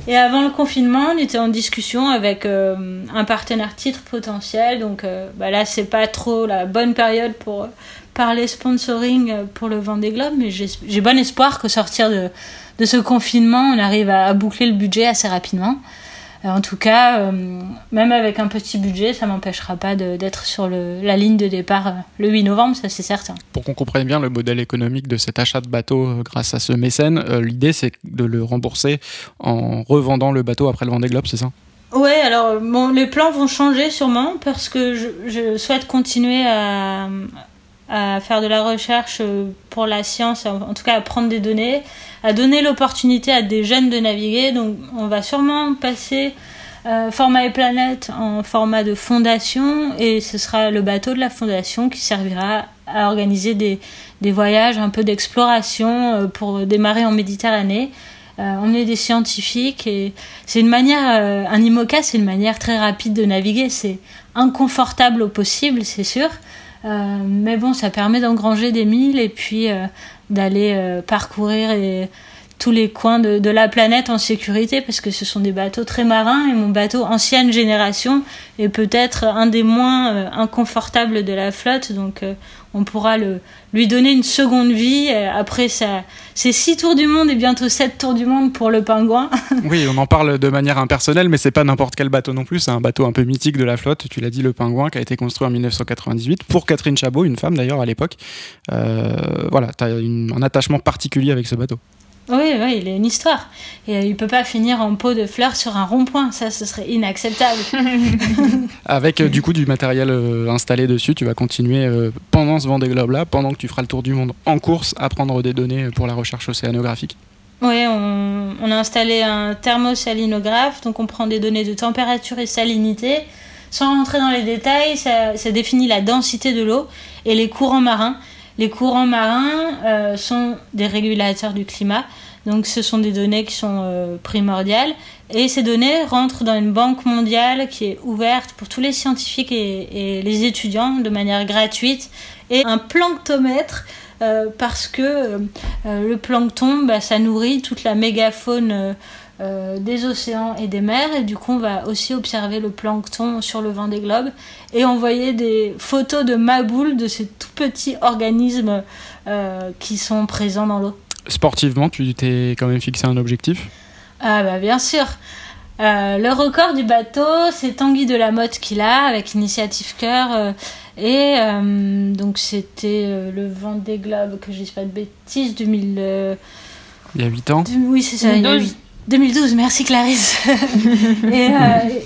et avant le confinement, on était en discussion avec euh, un partenaire titre potentiel. Donc euh, bah là, c'est pas trop la bonne période pour parler sponsoring pour le Vendée Globe, mais j'ai bon espoir que sortir de, ce confinement, on arrive à boucler le budget assez rapidement. Euh, en tout cas, euh, même avec un petit budget, ça m'empêchera pas d'être sur le, la ligne de départ euh, le 8 novembre, ça c'est certain. Pour qu'on comprenne bien le modèle économique de cet achat de bateau grâce à ce mécène, l'idée c'est de le rembourser en revendant le bateau après le Vendée Globe, c'est ça? Ouais, alors bon, les plans vont changer sûrement parce que je, je souhaite continuer à, à, faire de la recherche pour la science, en tout cas à prendre des données, à donner l'opportunité à des jeunes de naviguer. Donc on va sûrement passer euh, format et planète en format de fondation et ce sera le bateau de la fondation qui servira à organiser des, des voyages un peu d'exploration euh, pour démarrer en Méditerranée. Euh, emmener des scientifiques et c'est une manière, euh, un IMOCA c'est une manière très rapide de naviguer, c'est inconfortable au possible, c'est sûr, mais bon, ça permet d'engranger des milles et puis d'aller euh, parcourir tous les coins de, de, la planète en sécurité parce que ce sont des bateaux très marins et mon bateau ancienne génération est peut-être un des moins euh, inconfortables de la flotte. Donc euh, on pourra le, lui donner une seconde vie euh, après ça c'est six tours du monde et bientôt sept tours du monde pour le pingouin. [laughs] Oui on en parle de manière impersonnelle mais c'est pas n'importe quel bateau non plus c'est un bateau un peu mythique de la flotte. Tu l'as dit le pingouin qui a été construit en 1998 pour Catherine Chabot une femme d'ailleurs à l'époque. Euh, voilà tu as un attachement particulier avec ce bateau oui, oui, il a une histoire. Et il peut pas finir en pot de fleurs sur un rond-point. Ça, ce serait inacceptable. [laughs] Avec euh, du coup du matériel euh, installé dessus, tu vas continuer euh, pendant ce Vendée Globe là, pendant que tu feras le tour du monde en course, à prendre des données pour la recherche océanographique. Oui, on, on, a installé un thermosalinographe, donc on prend des données de température et salinité. Sans rentrer dans les détails, ça, ça définit la densité de l'eau et les courants marins. Les courants marins euh, sont des régulateurs du climat, donc ce sont des données qui sont euh, primordiales. Et ces données rentrent dans une banque mondiale qui est ouverte pour tous les scientifiques et, les étudiants de manière gratuite. Et un planctomètre, euh, parce que le plancton, bah, ça nourrit toute la mégafaune euh, des océans et des mers. Et du coup, on va aussi observer le plancton sur le vent des globes et envoyer des photos de maboules de ces tout petits organismes euh, qui sont présents dans l'eau. Sportivement, tu t'es quand même fixé un objectif? Ah, bah bien sûr. Euh, le record du bateau, c'est Tanguy de la Motte qui l'a avec Initiative Cœur. Euh, et euh, donc, c'était le vent des globes, que je dise pas de bêtises, 2000. il y a 8 ans Oui, c'est ça. 2012. 2012, merci Clarisse. [laughs] et, euh,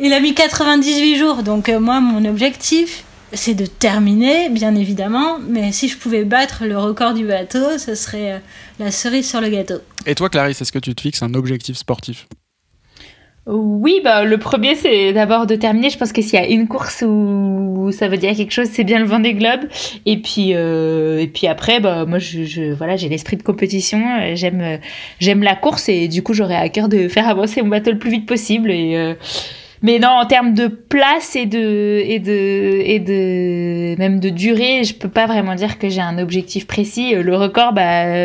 il a mis 98 jours, donc euh, moi, mon objectif, c'est de terminer, bien évidemment, mais si je pouvais battre le record du bateau, ce serait euh, la cerise sur le gâteau. Et toi, Clarisse, est-ce que tu te fixes un objectif sportif? Oui, bah, le premier, c'est d'abord de terminer. Je pense que s'il y a une course où ça veut dire quelque chose, c'est bien le Vendée Globe. Et puis, euh, et puis après, bah, moi, je, voilà, j'ai l'esprit de compétition. J'aime, j'aime la course et du coup, j'aurais à cœur de faire avancer mon bateau le plus vite possible. Et, euh, mais non, en termes de place et de, et de, et de, même de durée, je peux pas vraiment dire que j'ai un objectif précis. Le record, bah,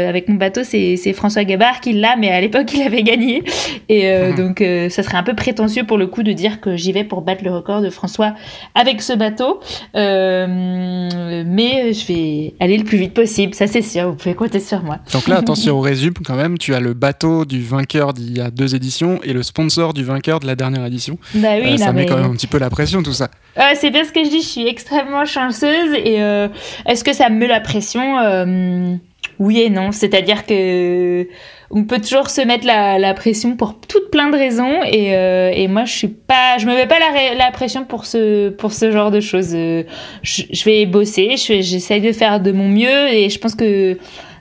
avec mon bateau, c'est, François Gabard qui l'a, mais à l'époque, il avait gagné. Et euh, donc, euh, ça serait un peu prétentieux pour le coup de dire que j'y vais pour battre le record de François avec ce bateau. Euh, mais je vais aller le plus vite possible, ça c'est sûr, vous pouvez compter sur moi. Donc là, [laughs] attention au résumé quand même, tu as le bateau du vainqueur d'il y a deux éditions et le sponsor du vainqueur de la dernière édition. Bah oui, euh, ça non, met mais... quand même un petit peu la pression tout ça. Euh, c'est bien ce que je dis, je suis extrêmement chanceuse et euh, est-ce que ça me met la pression Oui et non, c'est-à-dire que on peut toujours se mettre la, la pression pour toutes plein de raisons et, et moi je suis pas, je me mets pas la, la pression pour ce pour ce genre de choses. Je, je vais bosser, j'essaye de faire de mon mieux et je pense que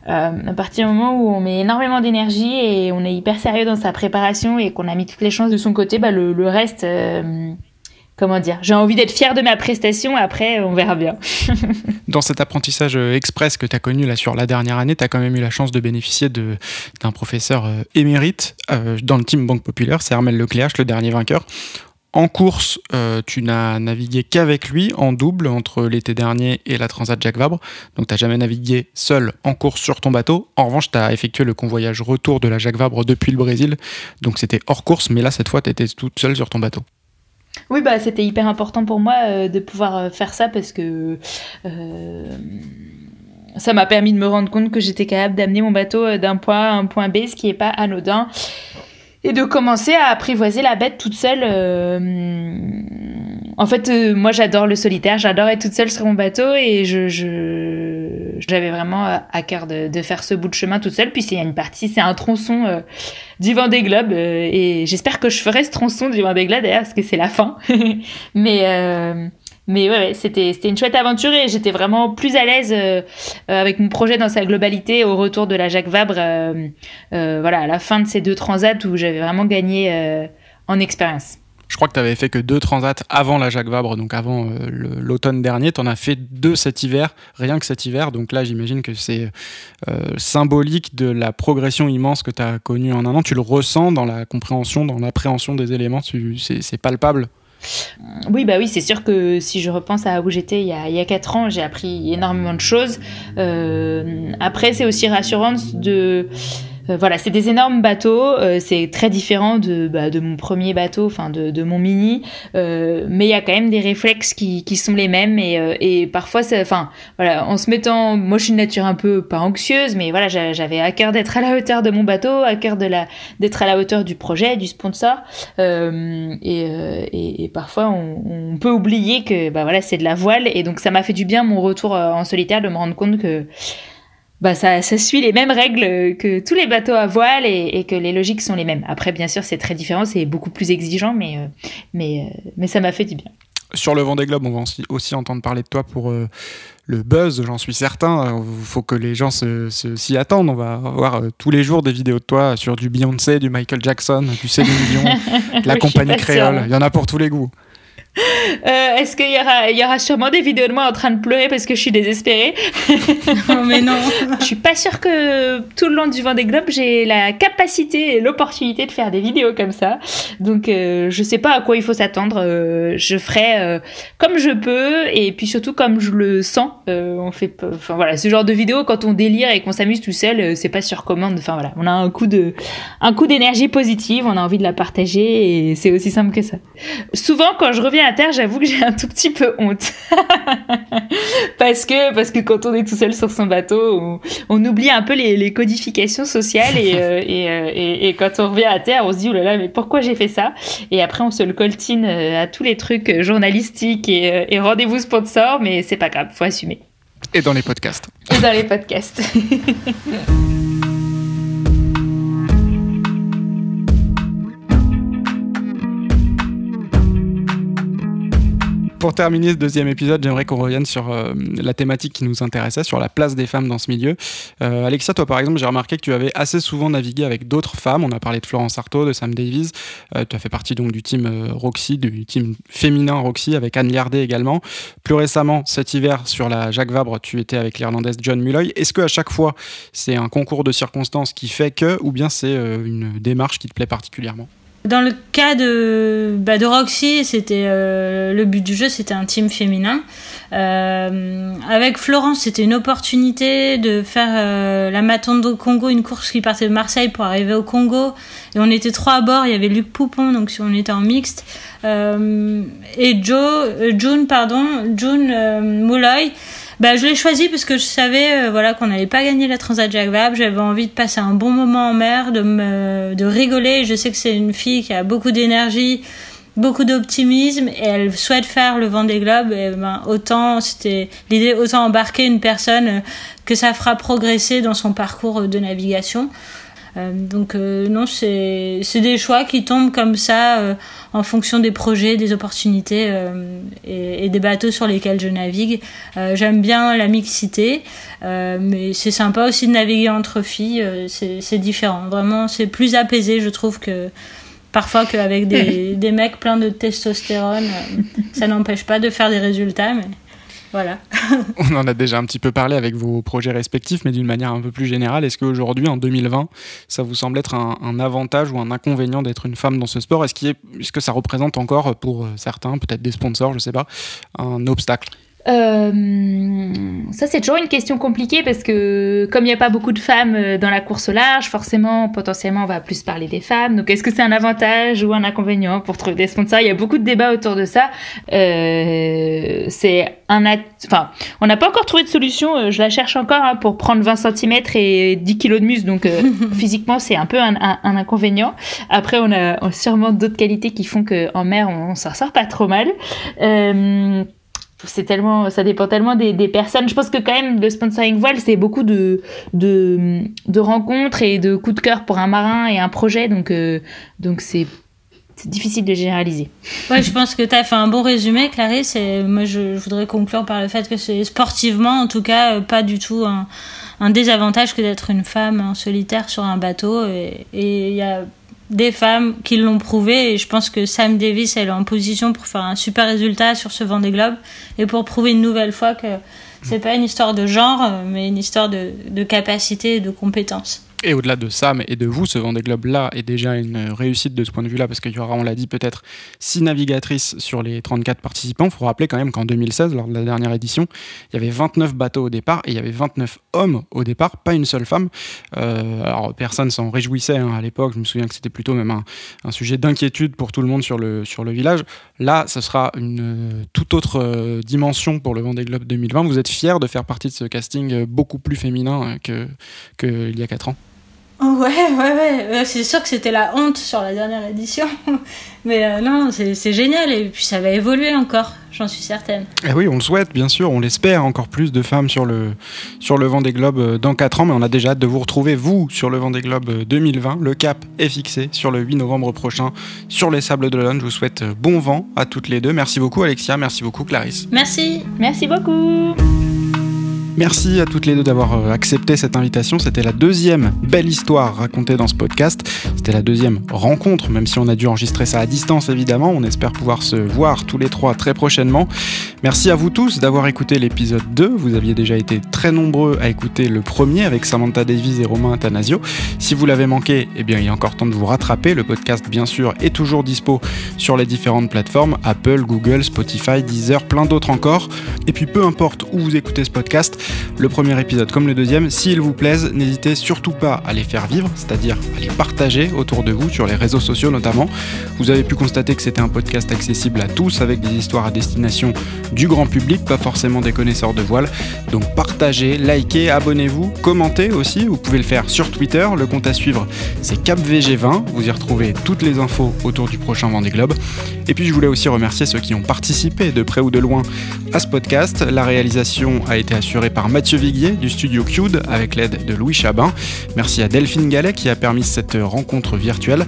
à partir du moment où on met énormément d'énergie et on est hyper sérieux dans sa préparation et qu'on a mis toutes les chances de son côté, bah le, reste, euh, comment dire, j'ai envie d'être fière de ma prestation, après on verra bien. [laughs] dans cet apprentissage express que tu as connu là sur la dernière année, tu as quand même eu la chance de bénéficier d'un professeur euh, émérite euh, dans le team Banque Populaire, c'est Armel Lecléache, le dernier vainqueur. En course, euh, tu n'as navigué qu'avec lui en double entre l'été dernier et la Transat Jacques Vabre. Donc, tu n'as jamais navigué seul en course sur ton bateau. En revanche, tu as effectué le convoyage retour de la Jacques Vabre depuis le Brésil. Donc, c'était hors course, mais là, cette fois, tu étais toute seule sur ton bateau. Oui, bah, c'était hyper important pour moi euh, de pouvoir euh, faire ça parce que ça m'a permis de me rendre compte que j'étais capable d'amener mon bateau d'un point à un point B, ce qui n'est pas anodin et de commencer à apprivoiser la bête toute seule. Euh... En fait, euh, moi j'adore le solitaire, j'adore être toute seule sur mon bateau et je, j'avais vraiment à cœur de, faire ce bout de chemin toute seule. Puis il y a une partie, c'est un tronçon euh, du Vendée Globe et j'espère que je ferai ce tronçon du Vendée Globe d'ailleurs parce que c'est la fin. [laughs] mais mais ouais, c'était une chouette aventure et j'étais vraiment plus à l'aise avec mon projet dans sa globalité au retour de la Jacques Vabre voilà à la fin de ces deux transats où j'avais vraiment gagné en expérience. Je crois que tu avais fait que deux transats avant la Jacques Vabre, donc avant euh, l'automne dernier. Tu en as fait deux cet hiver, rien que cet hiver. Donc là, j'imagine que c'est euh, symbolique de la progression immense que tu as connue en un an. Tu le ressens dans la compréhension, dans l'appréhension des éléments. C'est palpable. Oui, bah oui, c'est sûr que si je repense à où j'étais il, y a quatre ans, j'ai appris énormément de choses. Euh, après, c'est aussi rassurant de euh, voilà, c'est des énormes bateaux. Euh, c'est très différent de, bah, de mon premier bateau, enfin de, de, mon mini. Euh, mais il y a quand même des réflexes qui, qui sont les mêmes et, et parfois, enfin voilà, en se mettant, moi je suis une nature un peu pas anxieuse, mais voilà, j'avais à cœur d'être à la hauteur de mon bateau, à cœur de la d'être à la hauteur du projet, du sponsor. et, et, et, parfois, on, on, peut oublier que bah voilà, c'est de la voile et donc ça m'a fait du bien mon retour en solitaire de me rendre compte que bah ça, ça, suit les mêmes règles que tous les bateaux à voile et, que les logiques sont les mêmes. Après, bien sûr, c'est très différent, c'est beaucoup plus exigeant, mais, euh, mais, euh, mais ça m'a fait du bien. Sur le Vendée Globe, on va aussi, entendre parler de toi pour euh, le buzz, j'en suis certain. Il faut que les gens s'y attendent. On va voir tous les jours des vidéos de toi sur du Beyoncé, du Michael Jackson, du Céline Dion, [laughs] de la compagnie créole. Il y en a pour tous les goûts. Euh, est-ce qu'il y aura, il y aura sûrement des vidéos de moi en train de pleurer parce que je suis désespérée? Non, [laughs] mais non. [laughs] je suis pas sûre que tout le long du Vendée Globe, j'ai la capacité et l'opportunité de faire des vidéos comme ça. Donc, euh, je sais pas à quoi il faut s'attendre. Euh, je ferai euh, comme je peux et puis surtout comme je le sens. on fait, enfin voilà, ce genre de vidéo quand on délire et qu'on s'amuse tout seul, c'est pas sur commande. Enfin voilà, on a un coup de, un coup d'énergie positive, on a envie de la partager et c'est aussi simple que ça. Souvent, quand je reviens à terre, j'avoue que j'ai un tout petit peu honte. [laughs] parce, que, parce que quand on est tout seul sur son bateau, on, oublie un peu les, codifications sociales et, euh, euh, et, et, quand on revient à terre, on se dit, oh là là, mais pourquoi j'ai fait ça? Et après, on se le coltine euh, à tous les trucs journalistiques et, et rendez-vous sponsor, mais c'est pas grave, faut assumer. Et dans les podcasts. Et dans les podcasts. [laughs] pour terminer ce deuxième épisode, j'aimerais qu'on revienne sur euh, la thématique qui nous intéressait, sur la place des femmes dans ce milieu. Euh, Alexia, toi par exemple, j'ai remarqué que tu avais assez souvent navigué avec d'autres femmes. On a parlé de Florence Artaud, de Sam Davies. Euh, tu as fait partie donc du team Roxy, du team féminin Roxy, avec Anne Liardet également. Plus récemment, cet hiver, sur la Jacques Vabre, tu étais avec l'Irlandaise John Mulloy. Est-ce que à chaque fois, c'est un concours de circonstances qui fait que, ou bien c'est une démarche qui te plaît particulièrement? Dans le cas de, bah, Roxy, c'était euh, le but du jeu, c'était un team féminin. Euh, avec Florence, c'était une opportunité de faire euh, la Matondo Congo, une course qui partait de Marseille pour arriver au Congo. Et on était trois à bord. Il y avait Luc Poupon, donc on était en mixte. et Joe, June, pardon, June Mouloy bah, je l'ai choisi parce que je savais euh, voilà qu'on n'allait pas gagner la Transat Jacques Vabre. J'avais envie de passer un bon moment en mer, de me de rigoler. Je sais que c'est une fille qui a beaucoup d'énergie, beaucoup d'optimisme et elle souhaite faire le vent des globes. Et ben autant c'était l'idée autant embarquer une personne euh, que ça fera progresser dans son parcours de navigation. Euh, donc euh, non, c'est des choix qui tombent comme ça euh, en fonction des projets, des opportunités et, et, des bateaux sur lesquels je navigue. J'aime bien la mixité, mais c'est sympa aussi de naviguer entre filles. c'est différent. Vraiment, c'est plus apaisé, je trouve que parfois qu'avec des, [laughs] des mecs pleins de testostérone. ça n'empêche pas de faire des résultats, mais [laughs] On en a déjà un petit peu parlé avec vos projets respectifs, mais d'une manière un peu plus générale, est-ce qu'aujourd'hui, en 2020, ça vous semble être un, avantage ou un inconvénient d'être une femme dans ce sport? Est-ce est, que ça représente encore pour certains, peut-être des sponsors, je ne sais pas, un obstacle? Euh, ça, c'est toujours une question compliquée parce que comme il n'y a pas beaucoup de femmes euh, dans la course au large, forcément, potentiellement, on va plus parler des femmes. Donc, est-ce que c'est un avantage ou un inconvénient pour trouver des sponsors? Il y a beaucoup de débats autour de ça. Euh, c'est un, enfin, on n'a pas encore trouvé de solution. Euh, je la cherche encore hein, pour prendre 20 cm et 10 kg de muscle. Donc, [laughs] physiquement, c'est un peu un, un, inconvénient. Après, on a, sûrement d'autres qualités qui font qu'en mer, on, on s'en sort pas trop mal. Euh, c'est tellement, ça dépend tellement des, des, personnes. Je pense que quand même le sponsoring voile, c'est beaucoup de, de, de, rencontres et de coups de cœur pour un marin et un projet. Donc, euh, donc c'est difficile de généraliser. Ouais, je pense que tu as fait un bon résumé, Clarisse, moi je, voudrais conclure par le fait que c'est sportivement, en tout cas, pas du tout un, un désavantage que d'être une femme en solitaire sur un bateau. Et il y a des femmes qui l'ont prouvé et je pense que Sam Davis elle est en position pour faire un super résultat sur ce Vendée Globe et pour prouver une nouvelle fois que c'est pas une histoire de genre mais une histoire de, de capacité et de compétence. Et au-delà de Sam et de vous, ce Vendée Globe-là est déjà une réussite de ce point de vue-là, parce qu'il y aura, on l'a dit, peut-être six navigatrices sur les 34 participants. Il faut rappeler quand même qu'en 2016, lors de la dernière édition, il y avait 29 bateaux au départ et il y avait 29 hommes au départ, pas une seule femme. Euh, alors personne s'en réjouissait hein, à l'époque, je me souviens que c'était plutôt même un, sujet d'inquiétude pour tout le monde sur le, sur le village. Là, ce sera une euh, toute autre euh, dimension pour le Vendée Globe 2020. Vous êtes fiers de faire partie de ce casting beaucoup plus féminin qu'il que y a 4 ans? Ouais, ouais, ouais. C'est sûr que c'était la honte sur la dernière édition. [laughs] Mais euh, non, c'est génial. Et puis ça va évoluer encore, j'en suis certaine. Et eh oui, on le souhaite, bien sûr. On l'espère. Encore plus de femmes sur le, sur le Vendée Globe euh, dans 4 ans. Mais on a déjà hâte de vous retrouver, vous, sur le Vendée Globe 2020. Euh, le cap est fixé sur le 8 novembre prochain sur les Sables de d'Olonne. Je vous souhaite bon vent à toutes les deux. Merci beaucoup, Alexia. Merci beaucoup, Clarisse. Merci. Merci beaucoup. Merci à toutes les deux d'avoir euh, accepté cette invitation. C'était la deuxième belle histoire racontée dans ce podcast. C'était la deuxième rencontre, même si on a dû enregistrer ça à distance évidemment. On espère pouvoir se voir tous les trois très prochainement. Merci à vous tous d'avoir écouté l'épisode 2. Vous aviez déjà été très nombreux à écouter le premier avec Samantha Davies et Romain Athanasio. Si vous l'avez manqué, eh bien il a encore temps de vous rattraper. Le podcast bien sûr est toujours dispo sur les différentes plateformes Apple, Google, Spotify, Deezer, plein d'autres encore. Et puis peu importe où vous écoutez ce podcast, le premier épisode comme le deuxième. S'ils vous plaisent, n'hésitez surtout pas à les faire vivre, c'est-à-dire à les partager autour de vous, sur les réseaux sociaux notamment. Vous avez pu constater que c'était un podcast accessible à tous, avec des histoires à destination du grand public, pas forcément des connaisseurs de voile. Donc partagez, likez, abonnez-vous, commentez aussi. Vous pouvez le faire sur Twitter. Le compte à suivre, c'est CapVG20. Vous y retrouvez toutes les infos autour du prochain Vendée Globe. Et puis je voulais aussi remercier ceux qui ont participé de près ou de loin à ce podcast. La réalisation a été assurée par Mathieu Viguier du studio Cude avec l'aide de Louis Chabin. Merci à Delphine Gallet qui a permis cette rencontre virtuelle.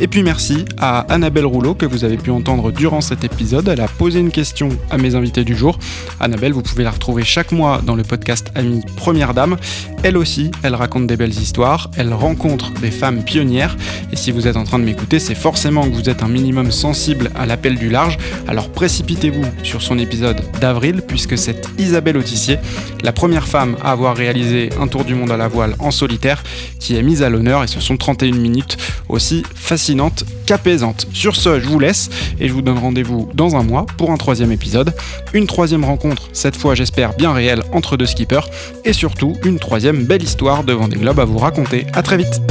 Et puis merci à Annabelle Rouleau que vous avez pu entendre durant cet épisode. Elle a posé une question à mes invités du jour. Annabelle, vous pouvez la retrouver chaque mois dans le podcast Ami Première Dame. Elle aussi, elle raconte des belles histoires, elle rencontre des femmes pionnières. Et si vous êtes en train de m'écouter, c'est forcément que vous êtes un minimum sensible à l'appel du large. Alors précipitez-vous sur son épisode d'avril puisque c'est Isabelle Autissier, la première femme à avoir réalisé un tour du monde à la voile en solitaire, qui est mise à l'honneur et ce sont 31 minutes aussi fascinantes qu'apaisantes. Sur ce, je vous laisse et je vous donne rendez-vous dans un mois pour un troisième épisode. Une troisième rencontre, cette fois j'espère bien réelle, entre deux skippers et surtout une troisième belle histoire de Vendée Globe à vous raconter. A très vite